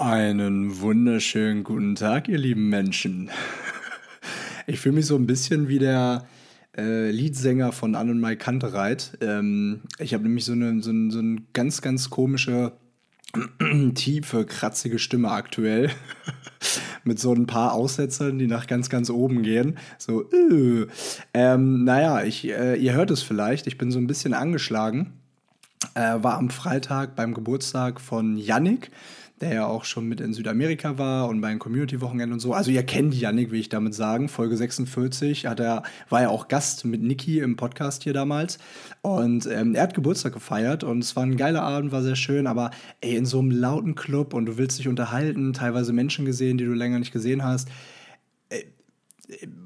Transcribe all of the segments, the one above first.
Einen wunderschönen guten Tag, ihr lieben Menschen. Ich fühle mich so ein bisschen wie der äh, Leadsänger von Anne und Mai Kantereit. Ähm, ich habe nämlich so eine, so, eine, so eine ganz, ganz komische, tiefe, kratzige Stimme aktuell. Mit so ein paar Aussetzern, die nach ganz, ganz oben gehen. So, äh. ähm, naja, ich, äh, ihr hört es vielleicht, ich bin so ein bisschen angeschlagen. Äh, war am Freitag beim Geburtstag von Yannick der ja auch schon mit in Südamerika war und bei den Community-Wochenenden und so. Also ihr kennt Yannick, will ich damit sagen. Folge 46 hat er, war ja auch Gast mit Niki im Podcast hier damals. Und ähm, er hat Geburtstag gefeiert und es war ein geiler Abend, war sehr schön, aber ey, in so einem lauten Club und du willst dich unterhalten, teilweise Menschen gesehen, die du länger nicht gesehen hast. Äh,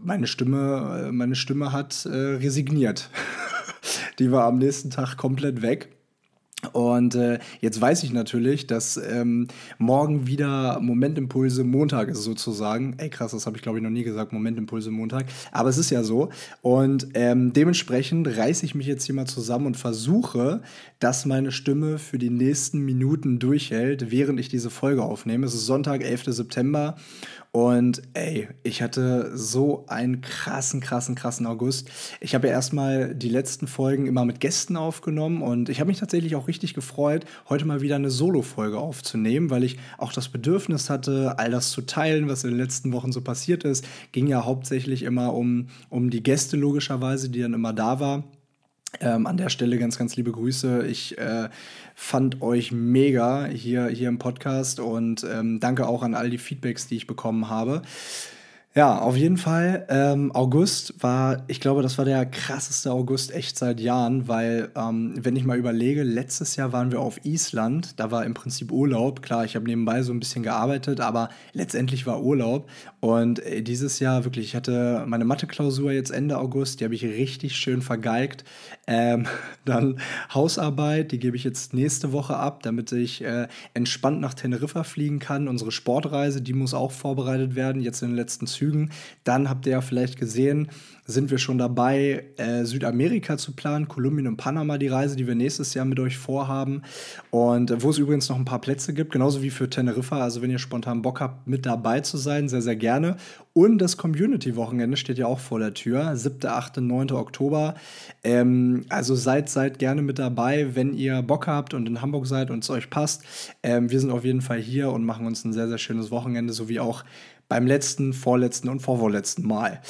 meine Stimme, meine Stimme hat äh, resigniert. die war am nächsten Tag komplett weg. Und äh, jetzt weiß ich natürlich, dass ähm, morgen wieder Momentimpulse Montag ist sozusagen. Ey krass, das habe ich glaube ich noch nie gesagt, Momentimpulse Montag. Aber es ist ja so. Und ähm, dementsprechend reiße ich mich jetzt hier mal zusammen und versuche, dass meine Stimme für die nächsten Minuten durchhält, während ich diese Folge aufnehme. Es ist Sonntag, 11. September. Und ey, ich hatte so einen krassen, krassen, krassen August. Ich habe ja erstmal die letzten Folgen immer mit Gästen aufgenommen und ich habe mich tatsächlich auch richtig gefreut, heute mal wieder eine Solo-Folge aufzunehmen, weil ich auch das Bedürfnis hatte, all das zu teilen, was in den letzten Wochen so passiert ist. Ging ja hauptsächlich immer um, um die Gäste logischerweise, die dann immer da war. Ähm, an der Stelle ganz, ganz liebe Grüße. Ich äh, fand euch mega hier, hier im Podcast und ähm, danke auch an all die Feedbacks, die ich bekommen habe. Ja, auf jeden Fall. Ähm, August war, ich glaube, das war der krasseste August echt seit Jahren, weil, ähm, wenn ich mal überlege, letztes Jahr waren wir auf Island, da war im Prinzip Urlaub. Klar, ich habe nebenbei so ein bisschen gearbeitet, aber letztendlich war Urlaub. Und äh, dieses Jahr wirklich, ich hatte meine Mathe-Klausur jetzt Ende August, die habe ich richtig schön vergeigt. Ähm, dann Hausarbeit, die gebe ich jetzt nächste Woche ab, damit ich äh, entspannt nach Teneriffa fliegen kann. Unsere Sportreise, die muss auch vorbereitet werden, jetzt in den letzten Zügen. Zügen. Dann habt ihr ja vielleicht gesehen, sind wir schon dabei, äh, Südamerika zu planen, Kolumbien und Panama, die Reise, die wir nächstes Jahr mit euch vorhaben. Und äh, wo es übrigens noch ein paar Plätze gibt, genauso wie für Teneriffa. Also wenn ihr spontan Bock habt, mit dabei zu sein, sehr, sehr gerne. Und das Community-Wochenende steht ja auch vor der Tür, 7., 8., 9. Oktober. Ähm, also seid, seid gerne mit dabei, wenn ihr Bock habt und in Hamburg seid und es euch passt. Ähm, wir sind auf jeden Fall hier und machen uns ein sehr, sehr schönes Wochenende, sowie auch beim letzten, vorletzten und vorvorletzten Mal.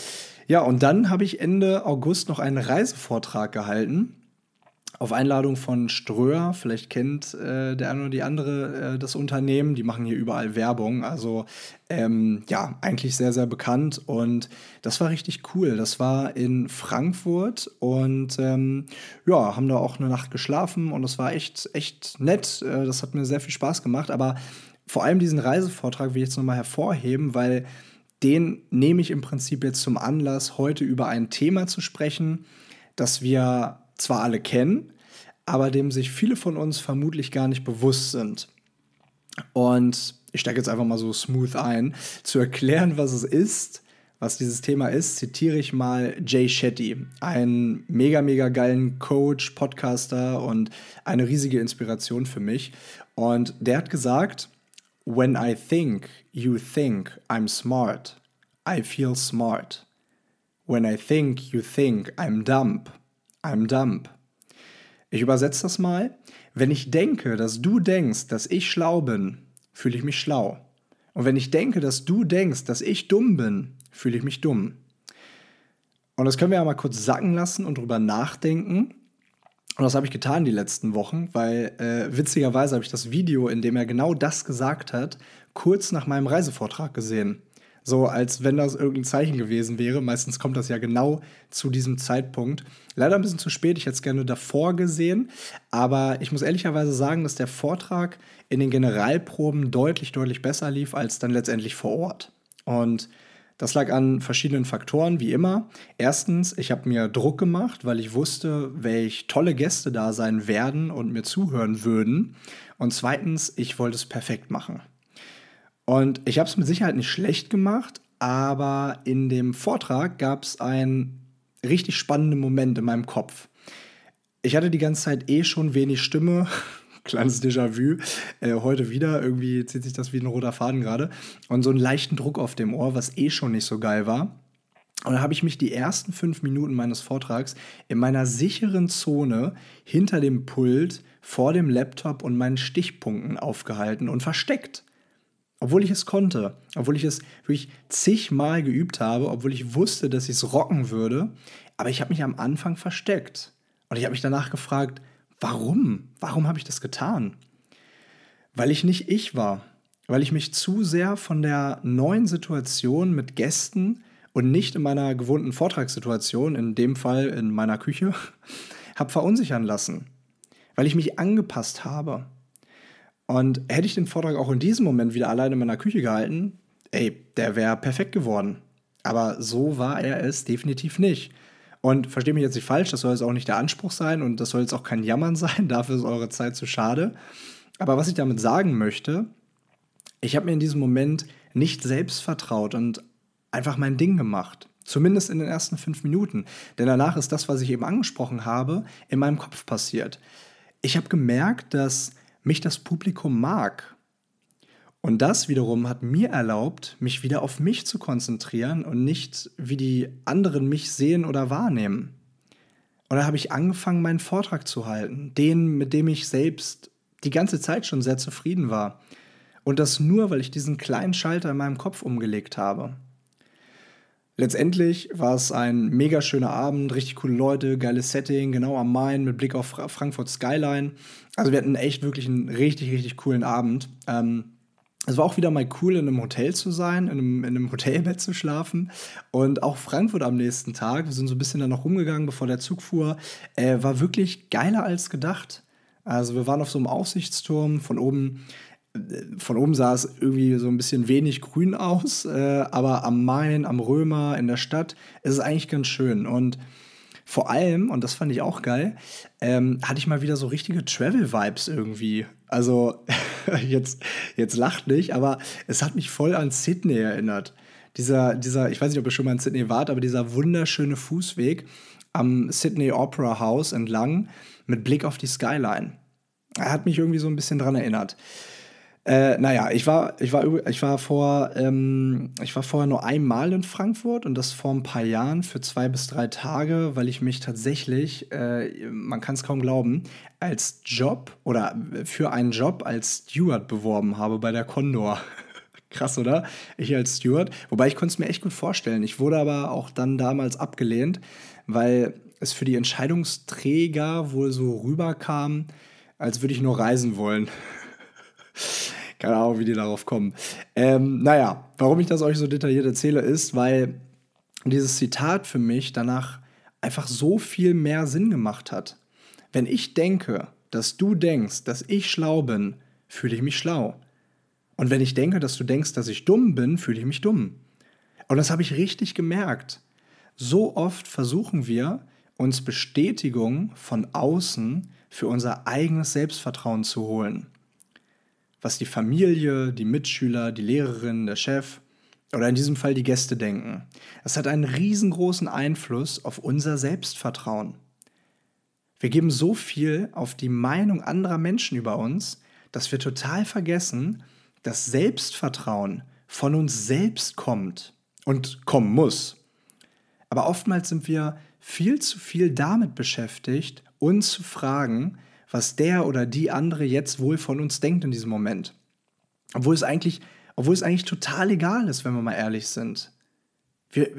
Ja, und dann habe ich Ende August noch einen Reisevortrag gehalten. Auf Einladung von Ströer, vielleicht kennt äh, der eine oder die andere äh, das Unternehmen, die machen hier überall Werbung. Also ähm, ja, eigentlich sehr, sehr bekannt und das war richtig cool. Das war in Frankfurt und ähm, ja, haben da auch eine Nacht geschlafen und das war echt, echt nett. Äh, das hat mir sehr viel Spaß gemacht, aber vor allem diesen Reisevortrag will ich jetzt nochmal hervorheben, weil den nehme ich im Prinzip jetzt zum Anlass, heute über ein Thema zu sprechen, das wir zwar alle kennen, aber dem sich viele von uns vermutlich gar nicht bewusst sind. Und ich steige jetzt einfach mal so smooth ein. Zu erklären, was es ist, was dieses Thema ist, zitiere ich mal Jay Shetty, einen mega, mega geilen Coach, Podcaster und eine riesige Inspiration für mich. Und der hat gesagt, When I think you think I'm smart, I feel smart. When I think you think I'm dumb, I'm dumb. Ich übersetze das mal. Wenn ich denke, dass du denkst, dass ich schlau bin, fühle ich mich schlau. Und wenn ich denke, dass du denkst, dass ich dumm bin, fühle ich mich dumm. Und das können wir ja mal kurz sacken lassen und drüber nachdenken. Und das habe ich getan die letzten Wochen, weil äh, witzigerweise habe ich das Video, in dem er genau das gesagt hat, kurz nach meinem Reisevortrag gesehen. So als wenn das irgendein Zeichen gewesen wäre. Meistens kommt das ja genau zu diesem Zeitpunkt. Leider ein bisschen zu spät, ich hätte es gerne davor gesehen. Aber ich muss ehrlicherweise sagen, dass der Vortrag in den Generalproben deutlich, deutlich besser lief als dann letztendlich vor Ort. Und das lag an verschiedenen Faktoren, wie immer. Erstens, ich habe mir Druck gemacht, weil ich wusste, welche tolle Gäste da sein werden und mir zuhören würden. Und zweitens, ich wollte es perfekt machen. Und ich habe es mit Sicherheit nicht schlecht gemacht, aber in dem Vortrag gab es einen richtig spannenden Moment in meinem Kopf. Ich hatte die ganze Zeit eh schon wenig Stimme, kleines Déjà-vu. Äh, heute wieder, irgendwie zieht sich das wie ein roter Faden gerade. Und so einen leichten Druck auf dem Ohr, was eh schon nicht so geil war. Und da habe ich mich die ersten fünf Minuten meines Vortrags in meiner sicheren Zone hinter dem Pult, vor dem Laptop und meinen Stichpunkten aufgehalten und versteckt. Obwohl ich es konnte, obwohl ich es wirklich zigmal geübt habe, obwohl ich wusste, dass ich es rocken würde. Aber ich habe mich am Anfang versteckt. Und ich habe mich danach gefragt, warum? Warum habe ich das getan? Weil ich nicht ich war. Weil ich mich zu sehr von der neuen Situation mit Gästen und nicht in meiner gewohnten Vortragssituation, in dem Fall in meiner Küche, habe verunsichern lassen. Weil ich mich angepasst habe. Und hätte ich den Vortrag auch in diesem Moment wieder alleine in meiner Küche gehalten, ey, der wäre perfekt geworden. Aber so war er es definitiv nicht. Und versteht mich jetzt nicht falsch, das soll jetzt auch nicht der Anspruch sein und das soll jetzt auch kein Jammern sein, dafür ist eure Zeit zu schade. Aber was ich damit sagen möchte, ich habe mir in diesem Moment nicht selbst vertraut und einfach mein Ding gemacht. Zumindest in den ersten fünf Minuten. Denn danach ist das, was ich eben angesprochen habe, in meinem Kopf passiert. Ich habe gemerkt, dass mich das Publikum mag. Und das wiederum hat mir erlaubt, mich wieder auf mich zu konzentrieren und nicht, wie die anderen mich sehen oder wahrnehmen. Und da habe ich angefangen, meinen Vortrag zu halten, den, mit dem ich selbst die ganze Zeit schon sehr zufrieden war. Und das nur, weil ich diesen kleinen Schalter in meinem Kopf umgelegt habe. Letztendlich war es ein mega schöner Abend, richtig coole Leute, geiles Setting, genau am Main mit Blick auf Frankfurt Skyline. Also wir hatten echt wirklich einen richtig, richtig coolen Abend. Ähm, es war auch wieder mal cool, in einem Hotel zu sein, in einem, in einem, Hotelbett zu schlafen. Und auch Frankfurt am nächsten Tag, wir sind so ein bisschen da noch rumgegangen, bevor der Zug fuhr, äh, war wirklich geiler als gedacht. Also wir waren auf so einem Aussichtsturm, von oben von oben sah es irgendwie so ein bisschen wenig grün aus, äh, aber am Main, am Römer, in der Stadt ist es eigentlich ganz schön. Und vor allem, und das fand ich auch geil, ähm, hatte ich mal wieder so richtige Travel-Vibes irgendwie. Also jetzt, jetzt lacht nicht, aber es hat mich voll an Sydney erinnert. Dieser, dieser, ich weiß nicht, ob ihr schon mal in Sydney wart, aber dieser wunderschöne Fußweg am Sydney Opera House entlang mit Blick auf die Skyline. Er hat mich irgendwie so ein bisschen dran erinnert. Äh, naja, ich war, ich war, ich war vor, ähm, ich war vorher nur einmal in Frankfurt und das vor ein paar Jahren für zwei bis drei Tage, weil ich mich tatsächlich, äh, man kann es kaum glauben, als Job oder für einen Job als Steward beworben habe bei der Condor. Krass, oder? Ich als Steward. Wobei ich konnte es mir echt gut vorstellen. Ich wurde aber auch dann damals abgelehnt, weil es für die Entscheidungsträger wohl so rüberkam, als würde ich nur reisen wollen. Keine Ahnung, wie die darauf kommen. Ähm, naja, warum ich das euch so detailliert erzähle, ist, weil dieses Zitat für mich danach einfach so viel mehr Sinn gemacht hat. Wenn ich denke, dass du denkst, dass ich schlau bin, fühle ich mich schlau. Und wenn ich denke, dass du denkst, dass ich dumm bin, fühle ich mich dumm. Und das habe ich richtig gemerkt. So oft versuchen wir, uns Bestätigung von außen für unser eigenes Selbstvertrauen zu holen was die Familie, die Mitschüler, die Lehrerin, der Chef oder in diesem Fall die Gäste denken. Das hat einen riesengroßen Einfluss auf unser Selbstvertrauen. Wir geben so viel auf die Meinung anderer Menschen über uns, dass wir total vergessen, dass Selbstvertrauen von uns selbst kommt und kommen muss. Aber oftmals sind wir viel zu viel damit beschäftigt, uns zu fragen, was der oder die andere jetzt wohl von uns denkt in diesem Moment. Obwohl es eigentlich, obwohl es eigentlich total egal ist, wenn wir mal ehrlich sind. Wir,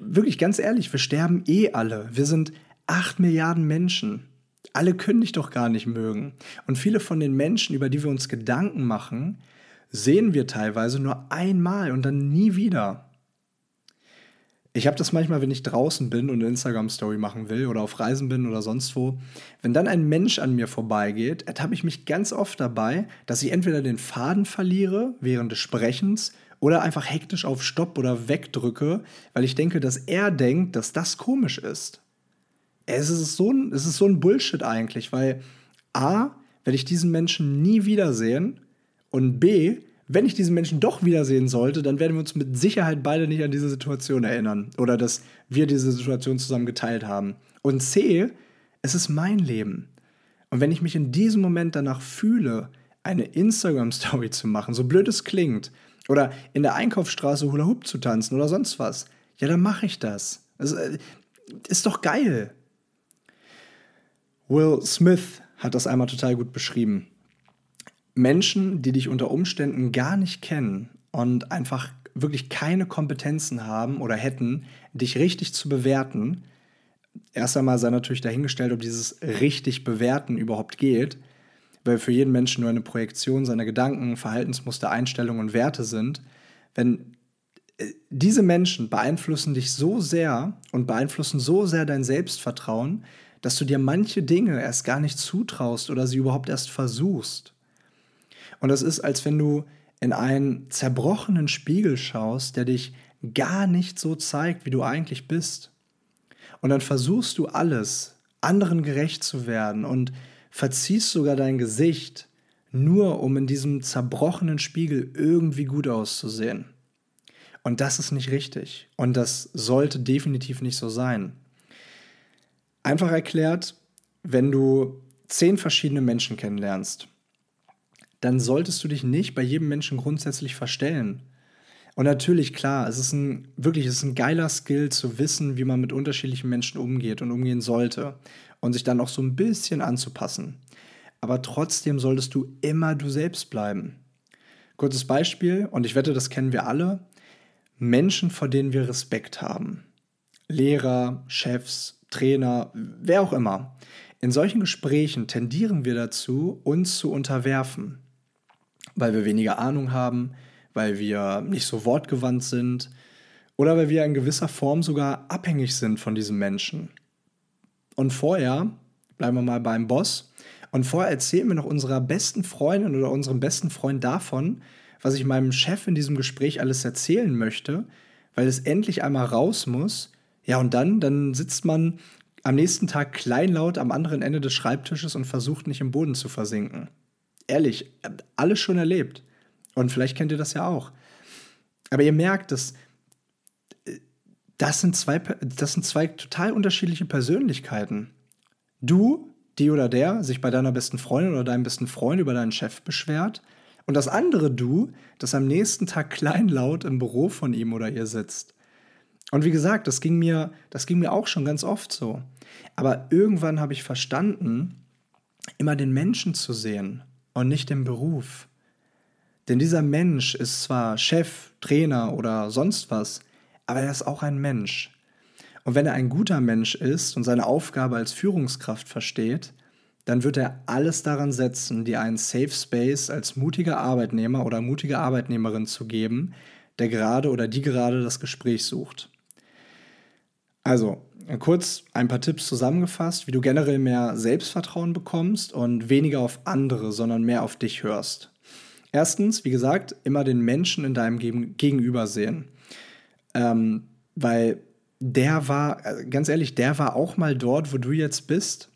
wirklich ganz ehrlich, wir sterben eh alle. Wir sind acht Milliarden Menschen. Alle können dich doch gar nicht mögen. Und viele von den Menschen, über die wir uns Gedanken machen, sehen wir teilweise nur einmal und dann nie wieder. Ich habe das manchmal, wenn ich draußen bin und eine Instagram-Story machen will oder auf Reisen bin oder sonst wo. Wenn dann ein Mensch an mir vorbeigeht, ertappe ich mich ganz oft dabei, dass ich entweder den Faden verliere während des Sprechens oder einfach hektisch auf Stopp oder wegdrücke, weil ich denke, dass er denkt, dass das komisch ist. Es ist so ein, es ist so ein Bullshit eigentlich, weil A, werde ich diesen Menschen nie wiedersehen und B, wenn ich diesen Menschen doch wiedersehen sollte, dann werden wir uns mit Sicherheit beide nicht an diese Situation erinnern oder dass wir diese Situation zusammen geteilt haben. Und C, es ist mein Leben. Und wenn ich mich in diesem Moment danach fühle, eine Instagram-Story zu machen, so blöd es klingt, oder in der Einkaufsstraße Hula Hoop zu tanzen oder sonst was, ja, dann mache ich das. Das äh, ist doch geil. Will Smith hat das einmal total gut beschrieben. Menschen, die dich unter Umständen gar nicht kennen und einfach wirklich keine Kompetenzen haben oder hätten, dich richtig zu bewerten, erst einmal sei natürlich dahingestellt, ob dieses richtig bewerten überhaupt geht, weil für jeden Menschen nur eine Projektion seiner Gedanken, Verhaltensmuster, Einstellungen und Werte sind. Wenn äh, diese Menschen beeinflussen dich so sehr und beeinflussen so sehr dein Selbstvertrauen, dass du dir manche Dinge erst gar nicht zutraust oder sie überhaupt erst versuchst. Und das ist, als wenn du in einen zerbrochenen Spiegel schaust, der dich gar nicht so zeigt, wie du eigentlich bist. Und dann versuchst du alles, anderen gerecht zu werden und verziehst sogar dein Gesicht, nur um in diesem zerbrochenen Spiegel irgendwie gut auszusehen. Und das ist nicht richtig. Und das sollte definitiv nicht so sein. Einfach erklärt, wenn du zehn verschiedene Menschen kennenlernst, dann solltest du dich nicht bei jedem Menschen grundsätzlich verstellen. Und natürlich, klar, es ist ein wirklich, es ist ein geiler Skill zu wissen, wie man mit unterschiedlichen Menschen umgeht und umgehen sollte und sich dann auch so ein bisschen anzupassen. Aber trotzdem solltest du immer du selbst bleiben. Kurzes Beispiel, und ich wette, das kennen wir alle: Menschen, vor denen wir Respekt haben. Lehrer, Chefs, Trainer, wer auch immer. In solchen Gesprächen tendieren wir dazu, uns zu unterwerfen, weil wir weniger Ahnung haben, weil wir nicht so wortgewandt sind oder weil wir in gewisser Form sogar abhängig sind von diesem Menschen. Und vorher, bleiben wir mal beim Boss, und vorher erzählen wir noch unserer besten Freundin oder unserem besten Freund davon, was ich meinem Chef in diesem Gespräch alles erzählen möchte, weil es endlich einmal raus muss ja, und dann, dann sitzt man am nächsten Tag kleinlaut am anderen Ende des Schreibtisches und versucht nicht im Boden zu versinken. Ehrlich, alles schon erlebt. Und vielleicht kennt ihr das ja auch. Aber ihr merkt, dass das sind zwei, das sind zwei total unterschiedliche Persönlichkeiten. Du, die oder der, sich bei deiner besten Freundin oder deinem besten Freund über deinen Chef beschwert. Und das andere Du, das am nächsten Tag kleinlaut im Büro von ihm oder ihr sitzt. Und wie gesagt, das ging mir, das ging mir auch schon ganz oft so. Aber irgendwann habe ich verstanden, immer den Menschen zu sehen und nicht den Beruf. Denn dieser Mensch ist zwar Chef, Trainer oder sonst was, aber er ist auch ein Mensch. Und wenn er ein guter Mensch ist und seine Aufgabe als Führungskraft versteht, dann wird er alles daran setzen, dir einen Safe Space als mutiger Arbeitnehmer oder mutige Arbeitnehmerin zu geben, der gerade oder die gerade das Gespräch sucht. Also, kurz ein paar Tipps zusammengefasst, wie du generell mehr Selbstvertrauen bekommst und weniger auf andere, sondern mehr auf dich hörst. Erstens, wie gesagt, immer den Menschen in deinem Gegenüber sehen. Ähm, weil der war, äh, ganz ehrlich, der war auch mal dort, wo du jetzt bist.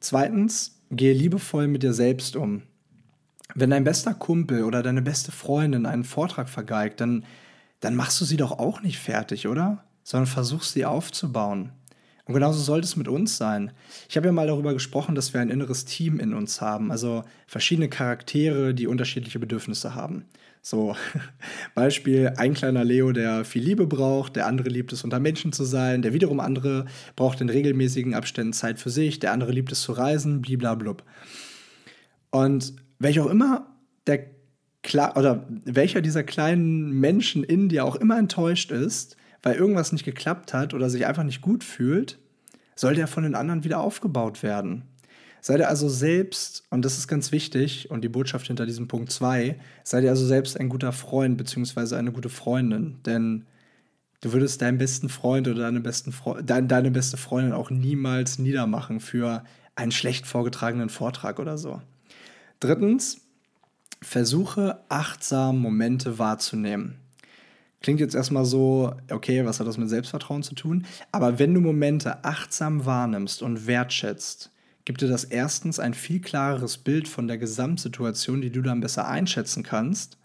Zweitens, gehe liebevoll mit dir selbst um. Wenn dein bester Kumpel oder deine beste Freundin einen Vortrag vergeigt, dann, dann machst du sie doch auch nicht fertig, oder? Sondern versuch sie aufzubauen. Und genauso sollte es mit uns sein. Ich habe ja mal darüber gesprochen, dass wir ein inneres Team in uns haben, also verschiedene Charaktere, die unterschiedliche Bedürfnisse haben. So, Beispiel, ein kleiner Leo, der viel Liebe braucht, der andere liebt es, unter Menschen zu sein, der wiederum andere braucht in regelmäßigen Abständen Zeit für sich, der andere liebt es zu reisen, bliblablub. Und welcher auch immer der oder welcher dieser kleinen Menschen in dir auch immer enttäuscht ist, weil irgendwas nicht geklappt hat oder sich einfach nicht gut fühlt, soll der von den anderen wieder aufgebaut werden. Sei dir also selbst, und das ist ganz wichtig, und die Botschaft hinter diesem Punkt 2, sei dir also selbst ein guter Freund bzw. eine gute Freundin. Denn du würdest deinen besten Freund oder deine, besten Fre deine, deine beste Freundin auch niemals niedermachen für einen schlecht vorgetragenen Vortrag oder so. Drittens, versuche achtsam Momente wahrzunehmen. Klingt jetzt erstmal so, okay, was hat das mit Selbstvertrauen zu tun? Aber wenn du Momente achtsam wahrnimmst und wertschätzt, gibt dir das erstens ein viel klareres Bild von der Gesamtsituation, die du dann besser einschätzen kannst.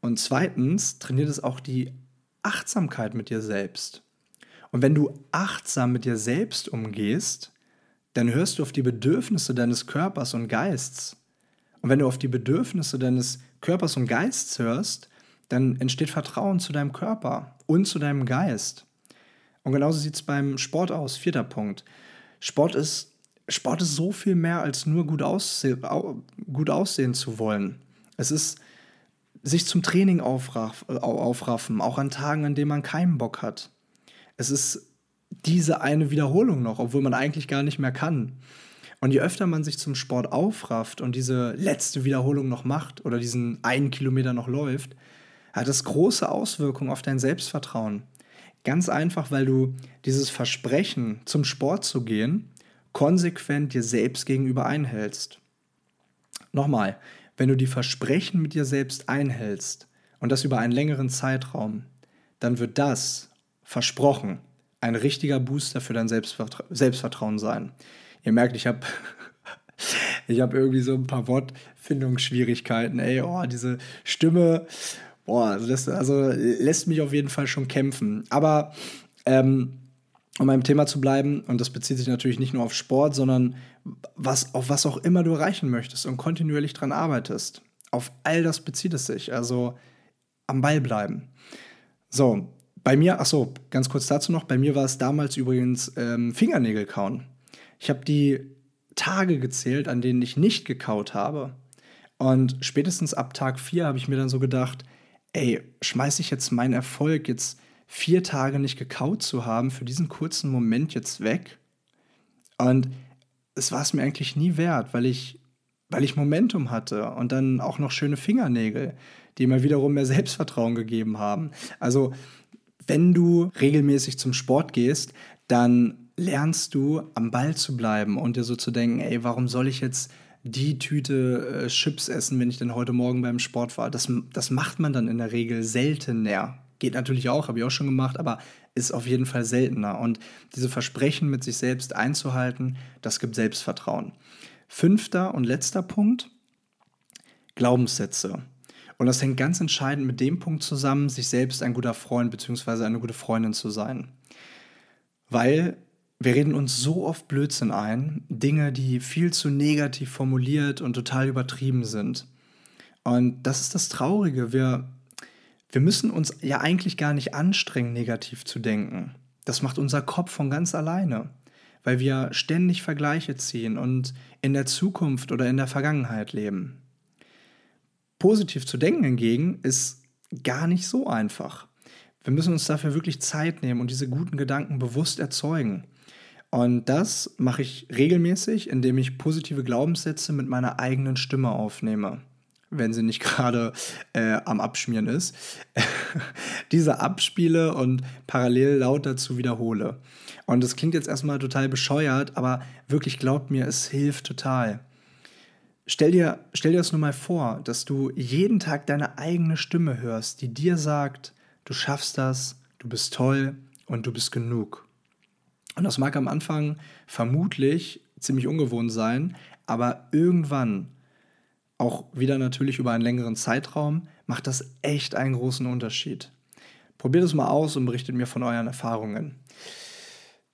Und zweitens trainiert es auch die Achtsamkeit mit dir selbst. Und wenn du achtsam mit dir selbst umgehst, dann hörst du auf die Bedürfnisse deines Körpers und Geists. Und wenn du auf die Bedürfnisse deines Körpers und Geists hörst, dann entsteht Vertrauen zu deinem Körper und zu deinem Geist. Und genauso sieht es beim Sport aus. Vierter Punkt. Sport ist, Sport ist so viel mehr als nur gut, ausse gut aussehen zu wollen. Es ist sich zum Training aufraff aufraffen, auch an Tagen, an denen man keinen Bock hat. Es ist diese eine Wiederholung noch, obwohl man eigentlich gar nicht mehr kann. Und je öfter man sich zum Sport aufrafft und diese letzte Wiederholung noch macht oder diesen einen Kilometer noch läuft, hat das große Auswirkungen auf dein Selbstvertrauen. Ganz einfach, weil du dieses Versprechen, zum Sport zu gehen, konsequent dir selbst gegenüber einhältst. Nochmal, wenn du die Versprechen mit dir selbst einhältst und das über einen längeren Zeitraum, dann wird das, versprochen, ein richtiger Booster für dein Selbstvertra Selbstvertrauen sein. Ihr merkt, ich habe ich hab irgendwie so ein paar Wortfindungsschwierigkeiten. Ey, oh, diese Stimme, boah, also das also lässt mich auf jeden Fall schon kämpfen. Aber ähm, um beim Thema zu bleiben, und das bezieht sich natürlich nicht nur auf Sport, sondern was, auf was auch immer du erreichen möchtest und kontinuierlich dran arbeitest. Auf all das bezieht es sich. Also am Ball bleiben. So, bei mir, ach so, ganz kurz dazu noch, bei mir war es damals übrigens ähm, Fingernägel kauen. Ich habe die Tage gezählt, an denen ich nicht gekaut habe. Und spätestens ab Tag 4 habe ich mir dann so gedacht, ey, schmeiße ich jetzt meinen Erfolg, jetzt vier Tage nicht gekaut zu haben, für diesen kurzen Moment jetzt weg? Und es war es mir eigentlich nie wert, weil ich, weil ich Momentum hatte und dann auch noch schöne Fingernägel, die mir wiederum mehr Selbstvertrauen gegeben haben. Also, wenn du regelmäßig zum Sport gehst, dann lernst du am Ball zu bleiben und dir so zu denken, ey, warum soll ich jetzt die Tüte äh, Chips essen, wenn ich denn heute Morgen beim Sport war? Das, das macht man dann in der Regel seltener. Geht natürlich auch, habe ich auch schon gemacht, aber ist auf jeden Fall seltener. Und diese Versprechen mit sich selbst einzuhalten, das gibt Selbstvertrauen. Fünfter und letzter Punkt, Glaubenssätze. Und das hängt ganz entscheidend mit dem Punkt zusammen, sich selbst ein guter Freund bzw. eine gute Freundin zu sein. Weil wir reden uns so oft Blödsinn ein, Dinge, die viel zu negativ formuliert und total übertrieben sind. Und das ist das Traurige. Wir, wir müssen uns ja eigentlich gar nicht anstrengen, negativ zu denken. Das macht unser Kopf von ganz alleine, weil wir ständig Vergleiche ziehen und in der Zukunft oder in der Vergangenheit leben. Positiv zu denken hingegen ist gar nicht so einfach. Wir müssen uns dafür wirklich Zeit nehmen und diese guten Gedanken bewusst erzeugen. Und das mache ich regelmäßig, indem ich positive Glaubenssätze mit meiner eigenen Stimme aufnehme, wenn sie nicht gerade äh, am Abschmieren ist. Diese abspiele und parallel laut dazu wiederhole. Und das klingt jetzt erstmal total bescheuert, aber wirklich glaubt mir, es hilft total. Stell dir, stell dir das nur mal vor, dass du jeden Tag deine eigene Stimme hörst, die dir sagt, du schaffst das, du bist toll und du bist genug. Und das mag am Anfang vermutlich ziemlich ungewohnt sein, aber irgendwann, auch wieder natürlich über einen längeren Zeitraum, macht das echt einen großen Unterschied. Probiert es mal aus und berichtet mir von euren Erfahrungen.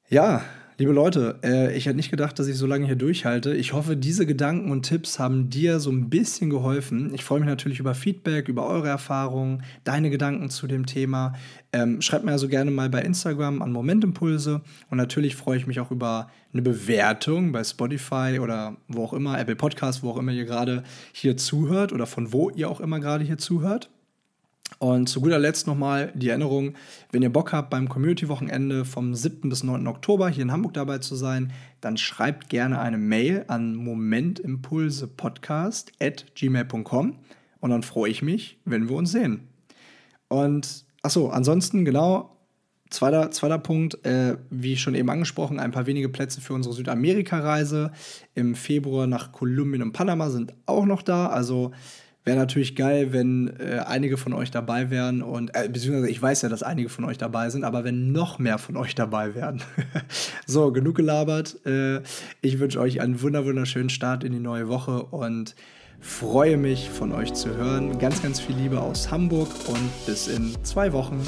Ja, Liebe Leute, äh, ich hätte nicht gedacht, dass ich so lange hier durchhalte. Ich hoffe, diese Gedanken und Tipps haben dir so ein bisschen geholfen. Ich freue mich natürlich über Feedback, über eure Erfahrungen, deine Gedanken zu dem Thema. Ähm, schreibt mir also gerne mal bei Instagram an Momentimpulse. Und natürlich freue ich mich auch über eine Bewertung bei Spotify oder wo auch immer, Apple Podcast, wo auch immer ihr gerade hier zuhört oder von wo ihr auch immer gerade hier zuhört. Und zu guter Letzt nochmal die Erinnerung, wenn ihr Bock habt, beim Community-Wochenende vom 7. bis 9. Oktober hier in Hamburg dabei zu sein, dann schreibt gerne eine Mail an momentimpulsepodcast at gmail.com und dann freue ich mich, wenn wir uns sehen. Und achso, ansonsten genau, zweiter, zweiter Punkt, äh, wie schon eben angesprochen, ein paar wenige Plätze für unsere Südamerika-Reise im Februar nach Kolumbien und Panama sind auch noch da, also Wäre natürlich geil, wenn äh, einige von euch dabei wären und äh, beziehungsweise ich weiß ja, dass einige von euch dabei sind, aber wenn noch mehr von euch dabei wären. so, genug gelabert. Äh, ich wünsche euch einen wunderschönen Start in die neue Woche und freue mich von euch zu hören. Ganz, ganz viel Liebe aus Hamburg und bis in zwei Wochen.